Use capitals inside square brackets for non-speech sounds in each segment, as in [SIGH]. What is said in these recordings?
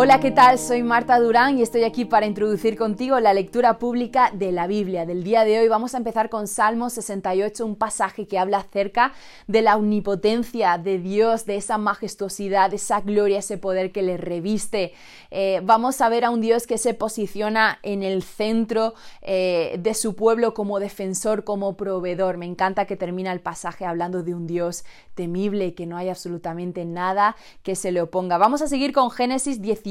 Hola, ¿qué tal? Soy Marta Durán y estoy aquí para introducir contigo la lectura pública de la Biblia. Del día de hoy vamos a empezar con Salmo 68, un pasaje que habla acerca de la omnipotencia de Dios, de esa majestuosidad, de esa gloria, ese poder que le reviste. Eh, vamos a ver a un Dios que se posiciona en el centro eh, de su pueblo como defensor, como proveedor. Me encanta que termina el pasaje hablando de un Dios temible, que no hay absolutamente nada que se le oponga. Vamos a seguir con Génesis 18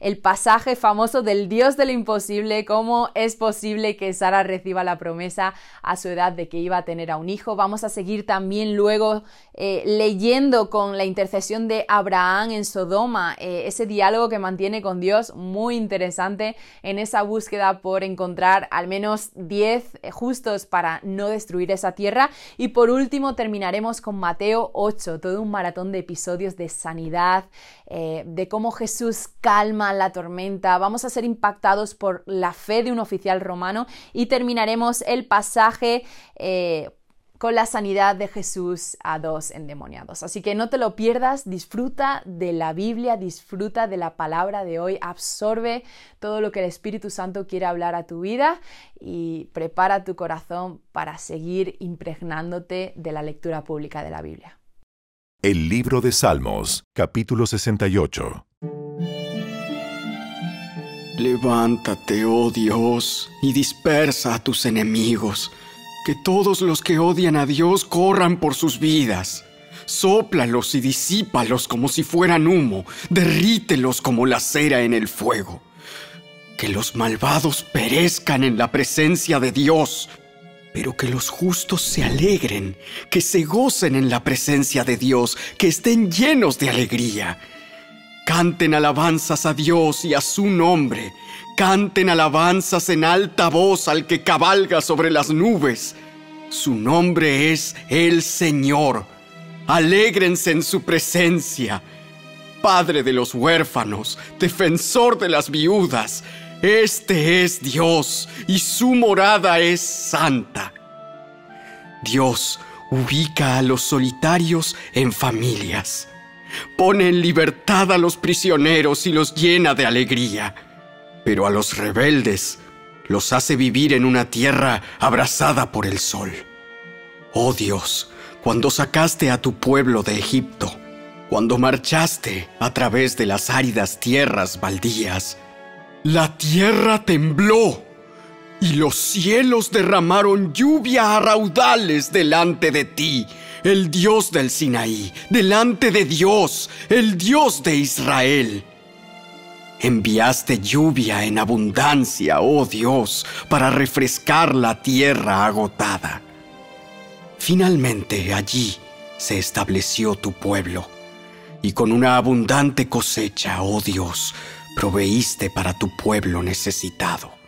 el pasaje famoso del Dios de lo imposible, cómo es posible que Sara reciba la promesa a su edad de que iba a tener a un hijo. Vamos a seguir también luego eh, leyendo con la intercesión de Abraham en Sodoma, eh, ese diálogo que mantiene con Dios, muy interesante en esa búsqueda por encontrar al menos 10 justos para no destruir esa tierra. Y por último terminaremos con Mateo 8, todo un maratón de episodios de sanidad, eh, de cómo Jesús calma la tormenta, vamos a ser impactados por la fe de un oficial romano y terminaremos el pasaje eh, con la sanidad de Jesús a dos endemoniados. Así que no te lo pierdas, disfruta de la Biblia, disfruta de la palabra de hoy, absorbe todo lo que el Espíritu Santo quiere hablar a tu vida y prepara tu corazón para seguir impregnándote de la lectura pública de la Biblia. El libro de Salmos, capítulo 68. Levántate, oh Dios, y dispersa a tus enemigos, que todos los que odian a Dios corran por sus vidas. Sóplalos y disípalos como si fueran humo, derrítelos como la cera en el fuego. Que los malvados perezcan en la presencia de Dios, pero que los justos se alegren, que se gocen en la presencia de Dios, que estén llenos de alegría. Canten alabanzas a Dios y a su nombre. Canten alabanzas en alta voz al que cabalga sobre las nubes. Su nombre es el Señor. Alégrense en su presencia. Padre de los huérfanos, defensor de las viudas, este es Dios y su morada es santa. Dios ubica a los solitarios en familias. Pone en libertad a los prisioneros y los llena de alegría. Pero a los rebeldes los hace vivir en una tierra abrasada por el sol. Oh Dios, cuando sacaste a tu pueblo de Egipto, cuando marchaste a través de las áridas tierras baldías, la tierra tembló y los cielos derramaron lluvia a raudales delante de ti, el Dios del Sinaí, delante de Dios, el Dios de Israel. Enviaste lluvia en abundancia, oh Dios, para refrescar la tierra agotada. Finalmente allí se estableció tu pueblo, y con una abundante cosecha, oh Dios, proveíste para tu pueblo necesitado.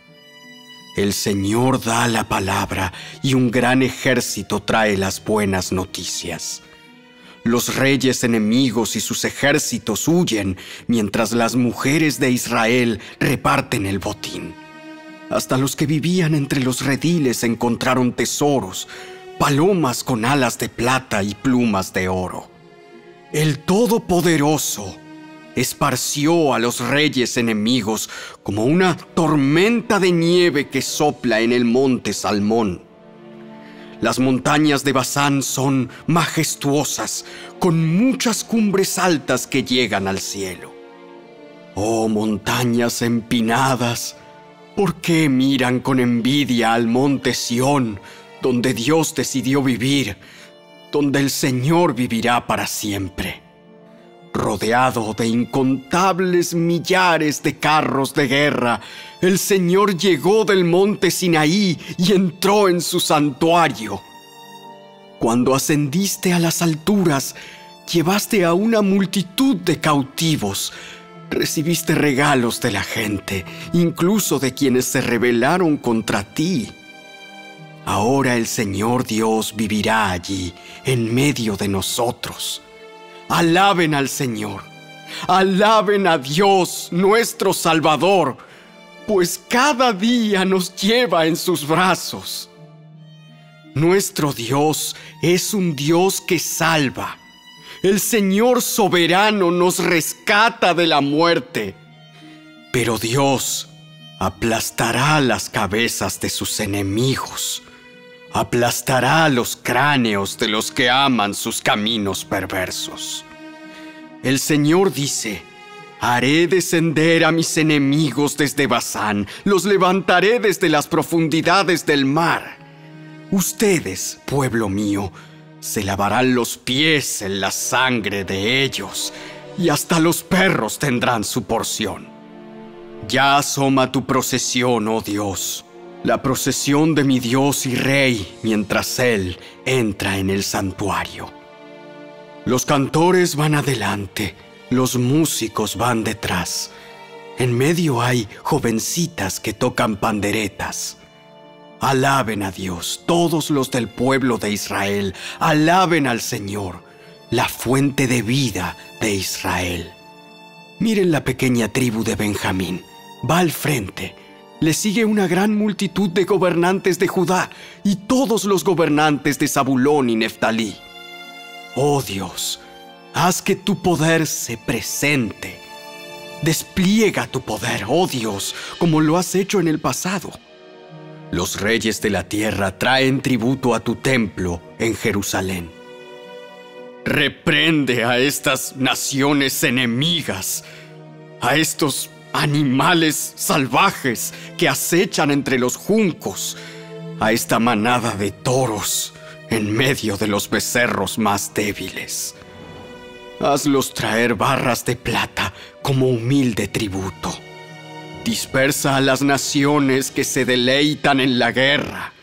El Señor da la palabra y un gran ejército trae las buenas noticias. Los reyes enemigos y sus ejércitos huyen mientras las mujeres de Israel reparten el botín. Hasta los que vivían entre los rediles encontraron tesoros, palomas con alas de plata y plumas de oro. El Todopoderoso esparció a los reyes enemigos como una tormenta de nieve que sopla en el monte Salmón. Las montañas de Bazán son majestuosas, con muchas cumbres altas que llegan al cielo. Oh montañas empinadas, ¿por qué miran con envidia al monte Sión, donde Dios decidió vivir, donde el Señor vivirá para siempre? Rodeado de incontables millares de carros de guerra, el Señor llegó del monte Sinaí y entró en su santuario. Cuando ascendiste a las alturas, llevaste a una multitud de cautivos, recibiste regalos de la gente, incluso de quienes se rebelaron contra ti. Ahora el Señor Dios vivirá allí, en medio de nosotros. Alaben al Señor. Alaben a Dios, nuestro Salvador, pues cada día nos lleva en sus brazos. Nuestro Dios es un Dios que salva. El Señor soberano nos rescata de la muerte. Pero Dios aplastará las cabezas de sus enemigos, aplastará los cráneos de los que aman sus caminos perversos. El Señor dice, Haré descender a mis enemigos desde Bazán, los levantaré desde las profundidades del mar. Ustedes, pueblo mío, se lavarán los pies en la sangre de ellos, y hasta los perros tendrán su porción. Ya asoma tu procesión, oh Dios, la procesión de mi Dios y Rey, mientras Él entra en el santuario. Los cantores van adelante, los músicos van detrás. En medio hay jovencitas que tocan panderetas. Alaben a Dios, todos los del pueblo de Israel, alaben al Señor, la fuente de vida de Israel. Miren la pequeña tribu de Benjamín, va al frente. Le sigue una gran multitud de gobernantes de Judá y todos los gobernantes de Zabulón y Neftalí. Oh Dios, haz que tu poder se presente. Despliega tu poder, oh Dios, como lo has hecho en el pasado. Los reyes de la tierra traen tributo a tu templo en Jerusalén. Reprende a estas naciones enemigas, a estos animales salvajes que acechan entre los juncos, a esta manada de toros en medio de los becerros más débiles. Hazlos traer barras de plata como humilde tributo Dispersa a las naciones que se deleitan en la guerra.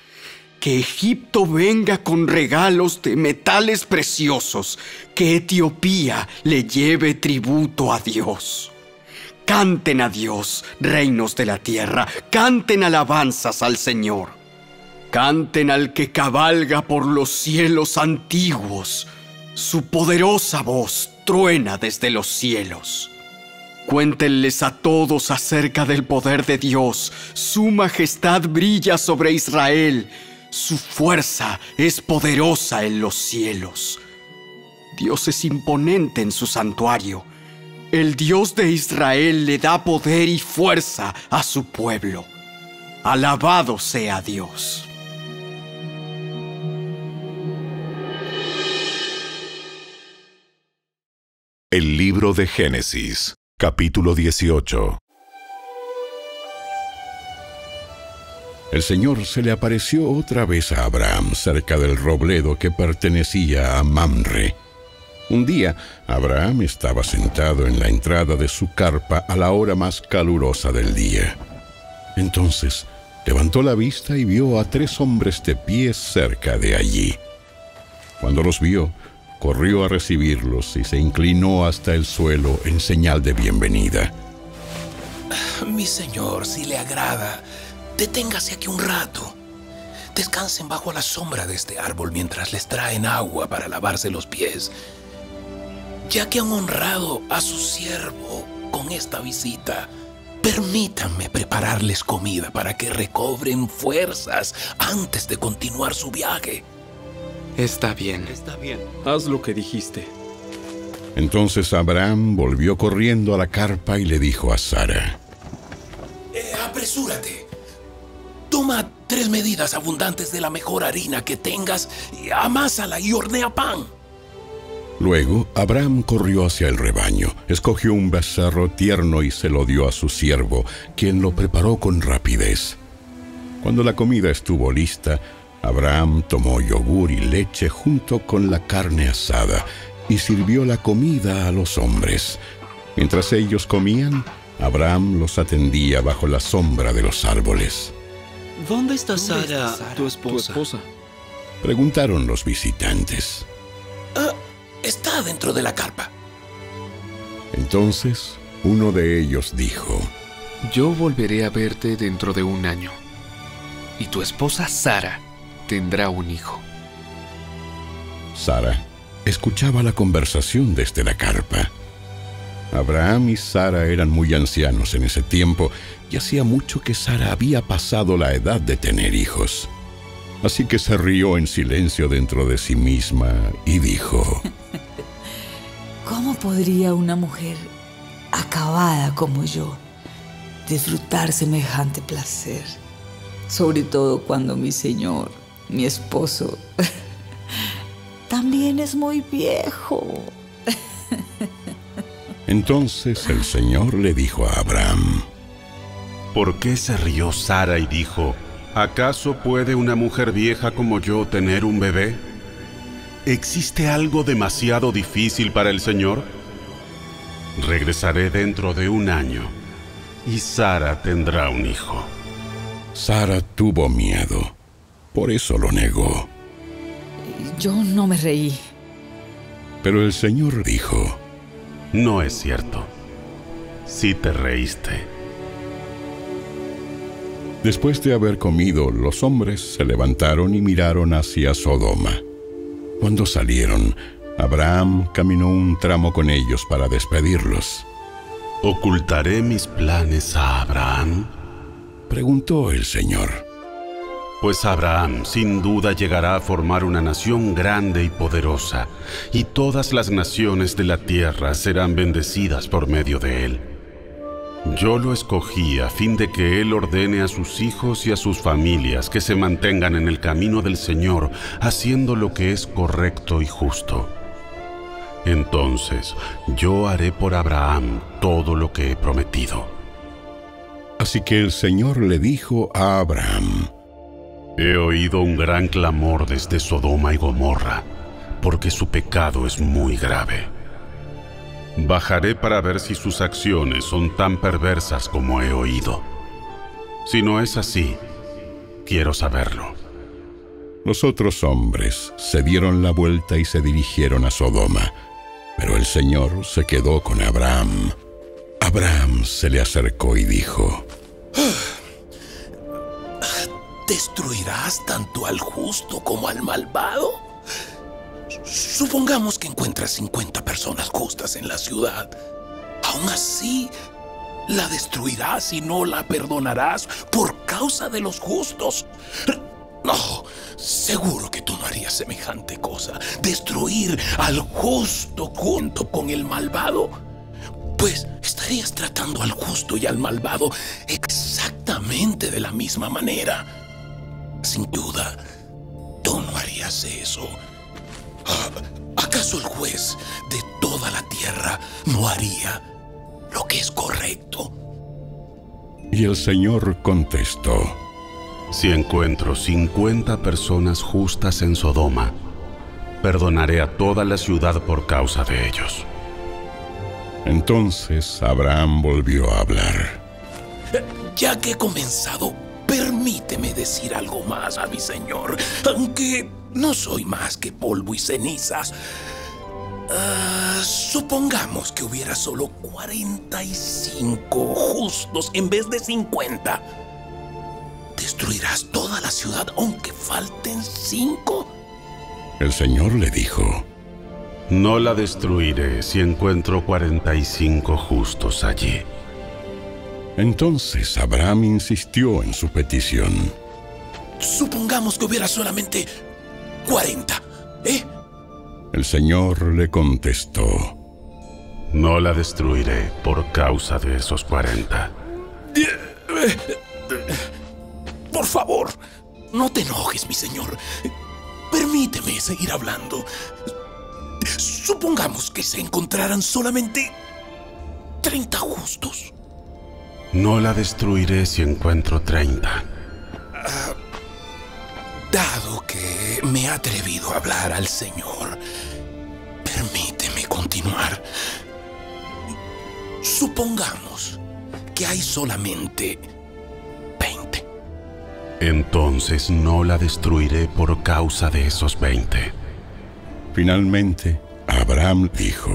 Que Egipto venga con regalos de metales preciosos. Que Etiopía le lleve tributo a Dios. Canten a Dios, reinos de la tierra. Canten alabanzas al Señor. Canten al que cabalga por los cielos antiguos. Su poderosa voz truena desde los cielos. Cuéntenles a todos acerca del poder de Dios. Su majestad brilla sobre Israel. Su fuerza es poderosa en los cielos. Dios es imponente en su santuario. El Dios de Israel le da poder y fuerza a su pueblo. Alabado sea Dios. El libro de Génesis Capítulo 18 El Señor se le apareció otra vez a Abraham cerca del robledo que pertenecía a Mamre. Un día, Abraham estaba sentado en la entrada de su carpa a la hora más calurosa del día. Entonces, levantó la vista y vio a tres hombres de pie cerca de allí. Cuando los vio, corrió a recibirlos y se inclinó hasta el suelo en señal de bienvenida. Mi señor, si le agrada, deténgase aquí un rato. Descansen bajo la sombra de este árbol mientras les traen agua para lavarse los pies. Ya que han honrado a su siervo con esta visita, permítanme prepararles comida para que recobren fuerzas antes de continuar su viaje. Está bien. Está bien. Haz lo que dijiste. Entonces Abraham volvió corriendo a la carpa y le dijo a Sara, eh, apresúrate. Toma tres medidas abundantes de la mejor harina que tengas, y amásala y hornea pan. Luego Abraham corrió hacia el rebaño, escogió un becerro tierno y se lo dio a su siervo, quien lo preparó con rapidez. Cuando la comida estuvo lista, Abraham tomó yogur y leche junto con la carne asada y sirvió la comida a los hombres. Mientras ellos comían, Abraham los atendía bajo la sombra de los árboles. ¿Dónde está Sara, tu, esposa? Preguntaron los visitantes. Ah, está dentro de la carpa. Entonces uno de ellos dijo, Yo volveré a verte dentro de un año. Y tu esposa Sara tendrá un hijo. Sara escuchaba la conversación desde la carpa. Abraham y Sara eran muy ancianos en ese tiempo y hacía mucho que Sara había pasado la edad de tener hijos. Así que se rió en silencio dentro de sí misma y dijo, [LAUGHS] ¿Cómo podría una mujer acabada como yo disfrutar semejante placer? Sobre todo cuando mi señor, mi esposo, [LAUGHS] también es muy viejo. Entonces el Señor le dijo a Abraham, ¿Por qué se rió Sara y dijo, ¿acaso puede una mujer vieja como yo tener un bebé? ¿Existe algo demasiado difícil para el Señor? Regresaré dentro de un año y Sara tendrá un hijo. Sara tuvo miedo, por eso lo negó. Yo no me reí. Pero el Señor dijo, No es cierto. Sí te reíste. Después de haber comido, los hombres se levantaron y miraron hacia Sodoma. Cuando salieron, Abraham caminó un tramo con ellos para despedirlos. ¿Ocultaré mis planes a Abraham? Preguntó el Señor. Pues Abraham sin duda llegará a formar una nación grande y poderosa, y todas las naciones de la tierra serán bendecidas por medio de él. Yo lo escogí a fin de que Él ordene a sus hijos y a sus familias que se mantengan en el camino del Señor, haciendo lo que es correcto y justo. Entonces yo haré por Abraham todo lo que he prometido. Así que el Señor le dijo a Abraham, He oído un gran clamor desde Sodoma y Gomorra, porque su pecado es muy grave. Bajaré para ver si sus acciones son tan perversas como he oído. Si no es así, quiero saberlo. Los otros hombres se dieron la vuelta y se dirigieron a Sodoma, pero el Señor se quedó con Abraham. Abraham se le acercó y dijo, ¿Destruirás tanto al justo como al malvado? Supongamos que encuentras 50 personas justas en la ciudad. Aún así, la destruirás y no la perdonarás por causa de los justos. No, seguro que tú no harías semejante cosa. Destruir al justo junto con el malvado. Pues estarías tratando al justo y al malvado exactamente de la misma manera. Sin duda, tú no harías eso. ¿Acaso el juez de toda la tierra no haría lo que es correcto? y el Señor contestó, Si encuentro 50 personas justas en Sodoma, perdonaré a toda la ciudad por causa de ellos. Entonces Abraham volvió a hablar. Ya que he comenzado, permíteme decir algo más a mi señor, aunque no soy más que polvo y cenizas. Ah, supongamos que hubiera solo 45 justos en vez de 50. ¿Destruirás toda la ciudad aunque falten 5? El Señor le dijo, No la destruiré si encuentro 45 justos allí. Entonces Abraham insistió en su petición. Supongamos que hubiera solamente 40, ¿eh? El Señor le contestó, No la destruiré por causa de esos 40. Por favor, no te enojes, mi señor. Permíteme seguir hablando. Supongamos que se encontraran solamente 30 justos. No la destruiré si encuentro 30. Dado que me he atrevido a hablar al Señor, permíteme continuar. Supongamos que hay solamente 20. Entonces no la destruiré por causa de esos 20. Finalmente, Abraham dijo,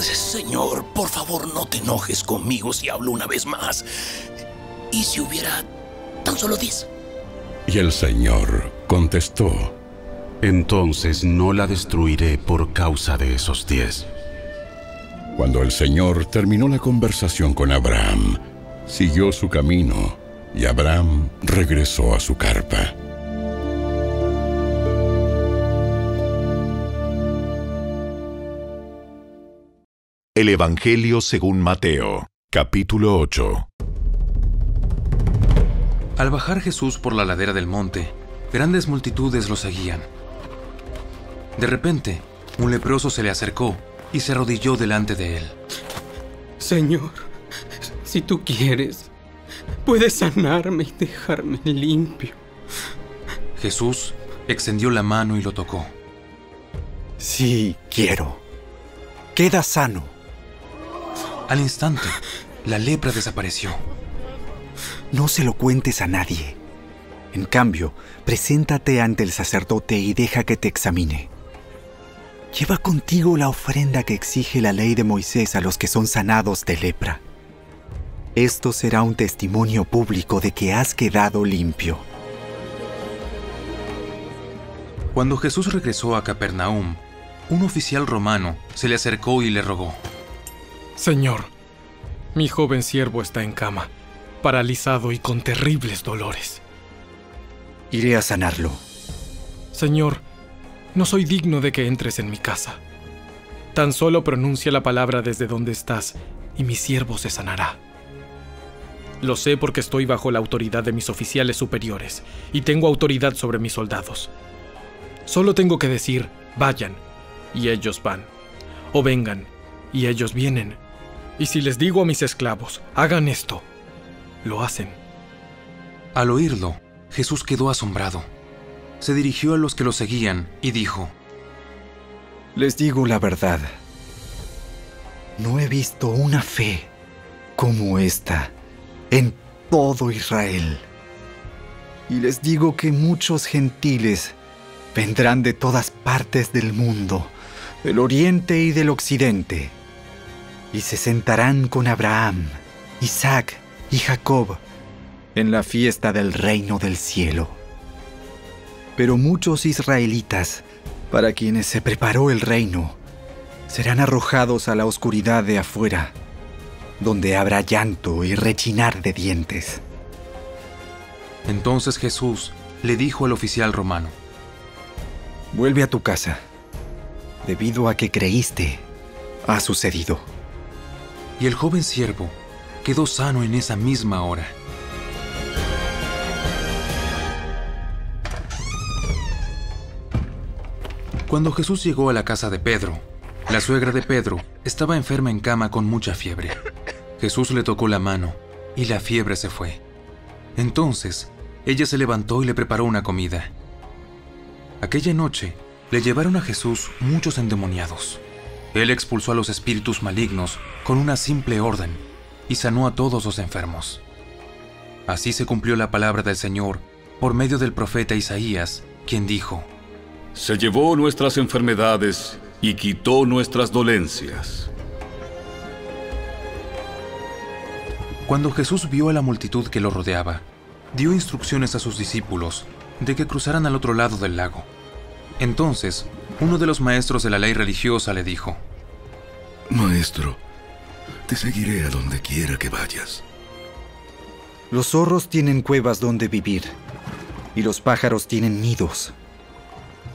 Señor, por favor no te enojes conmigo si hablo una vez más. ¿Y si hubiera tan solo 10? Y el Señor contestó, Entonces no la destruiré por causa de esos 10. Cuando el Señor terminó la conversación con Abraham, siguió su camino y Abraham regresó a su carpa. El Evangelio según Mateo, capítulo 8. Al bajar Jesús por la ladera del monte, grandes multitudes lo seguían. De repente, un leproso se le acercó y se arrodilló delante de él. Señor, si tú quieres, puedes sanarme y dejarme limpio. Jesús extendió la mano y lo tocó. Sí, quiero. Queda sano. Al instante, la lepra desapareció. No se lo cuentes a nadie. En cambio, preséntate ante el sacerdote y deja que te examine. Lleva contigo la ofrenda que exige la ley de Moisés a los que son sanados de lepra. Esto será un testimonio público de que has quedado limpio. Cuando Jesús regresó a Capernaum, un oficial romano se le acercó y le rogó. Señor, mi joven siervo está en cama, paralizado y con terribles dolores. Iré a sanarlo. Señor, no soy digno de que entres en mi casa. Tan solo pronuncia la palabra desde donde estás y mi siervo se sanará. Lo sé porque estoy bajo la autoridad de mis oficiales superiores y tengo autoridad sobre mis soldados. Solo tengo que decir, vayan, y ellos van. O vengan, y ellos vienen. Y si les digo a mis esclavos, hagan esto, lo hacen. Al oírlo, Jesús quedó asombrado. Se dirigió a los que lo seguían y dijo, Les digo la verdad. No he visto una fe como esta en todo Israel. Y les digo que muchos gentiles vendrán de todas partes del mundo, del oriente y del occidente, y se sentarán con Abraham, Isaac y Jacob en la fiesta del reino del cielo. Pero muchos israelitas, para quienes se preparó el reino, serán arrojados a la oscuridad de afuera, donde habrá llanto y rechinar de dientes. Entonces Jesús le dijo al oficial romano, Vuelve a tu casa. Debido a que creíste, ha sucedido. Y el joven siervo quedó sano en esa misma hora. Cuando Jesús llegó a la casa de Pedro, la suegra de Pedro estaba enferma en cama con mucha fiebre. Jesús le tocó la mano y la fiebre se fue. Entonces, ella se levantó y le preparó una comida. Aquella noche, le llevaron a Jesús muchos endemoniados. Él expulsó a los espíritus malignos con una simple orden y sanó a todos los enfermos. Así se cumplió la palabra del Señor por medio del profeta Isaías, quien dijo, Se llevó nuestras enfermedades y quitó nuestras dolencias. Cuando Jesús vio a la multitud que lo rodeaba, dio instrucciones a sus discípulos de que cruzaran al otro lado del lago. Entonces, uno de los maestros de la ley religiosa le dijo, Maestro, te seguiré a donde quiera que vayas. Los zorros tienen cuevas donde vivir y los pájaros tienen nidos.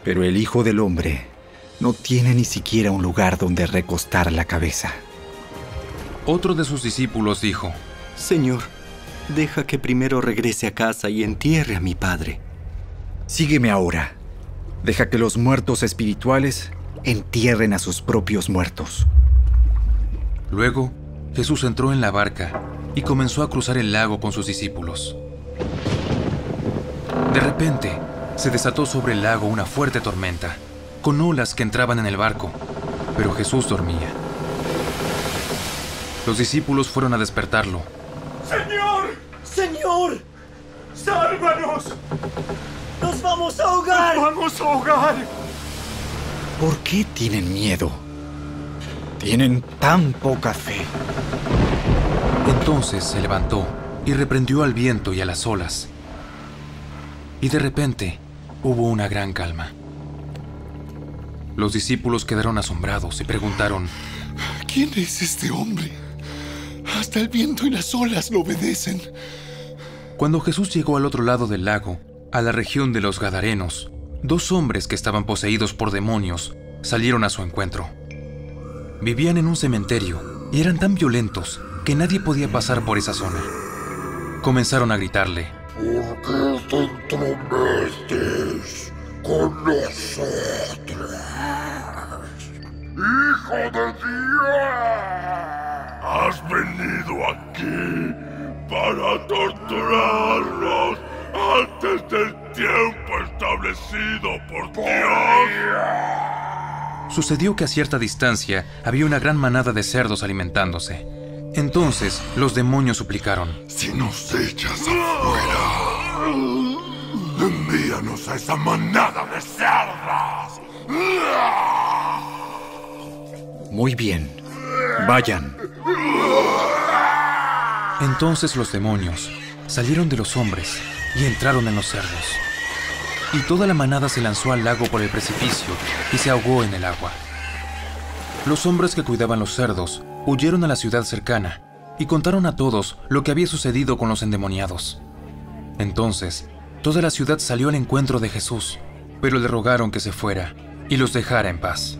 Pero el Hijo del Hombre no tiene ni siquiera un lugar donde recostar la cabeza. Otro de sus discípulos dijo, Señor, deja que primero regrese a casa y entierre a mi padre. Sígueme ahora. Deja que los muertos espirituales entierren a sus propios muertos. Luego, Jesús entró en la barca y comenzó a cruzar el lago con sus discípulos. De repente, se desató sobre el lago una fuerte tormenta, con olas que entraban en el barco, pero Jesús dormía. Los discípulos fueron a despertarlo. ¡Señor! ¡Señor! ¡Sálvanos! ¡Nos vamos a ahogar! ¡Nos vamos a ahogar! ¿Por qué tienen miedo? Tienen tan poca fe. Entonces se levantó y reprendió al viento y a las olas. Y de repente hubo una gran calma. Los discípulos quedaron asombrados y preguntaron, ¿Quién es este hombre? Hasta el viento y las olas lo obedecen. Cuando Jesús llegó al otro lado del lago, a la región de los Gadarenos, dos hombres que estaban poseídos por demonios salieron a su encuentro. Vivían en un cementerio y eran tan violentos que nadie podía pasar por esa zona. Comenzaron a gritarle. ¿Por qué te entrometes con nosotros? ¡Hijo de Dios! Has venido aquí para torturarnos antes del tiempo establecido por Dios. Sucedió que a cierta distancia había una gran manada de cerdos alimentándose. Entonces los demonios suplicaron. Si nos echas afuera, envíanos a esa manada de cerdos. Muy bien. Vayan. Entonces los demonios salieron de los hombres y entraron en los cerdos. Y toda la manada se lanzó al lago por el precipicio y se ahogó en el agua. Los hombres que cuidaban los cerdos huyeron a la ciudad cercana y contaron a todos lo que había sucedido con los endemoniados. Entonces, toda la ciudad salió al encuentro de Jesús, pero le rogaron que se fuera y los dejara en paz.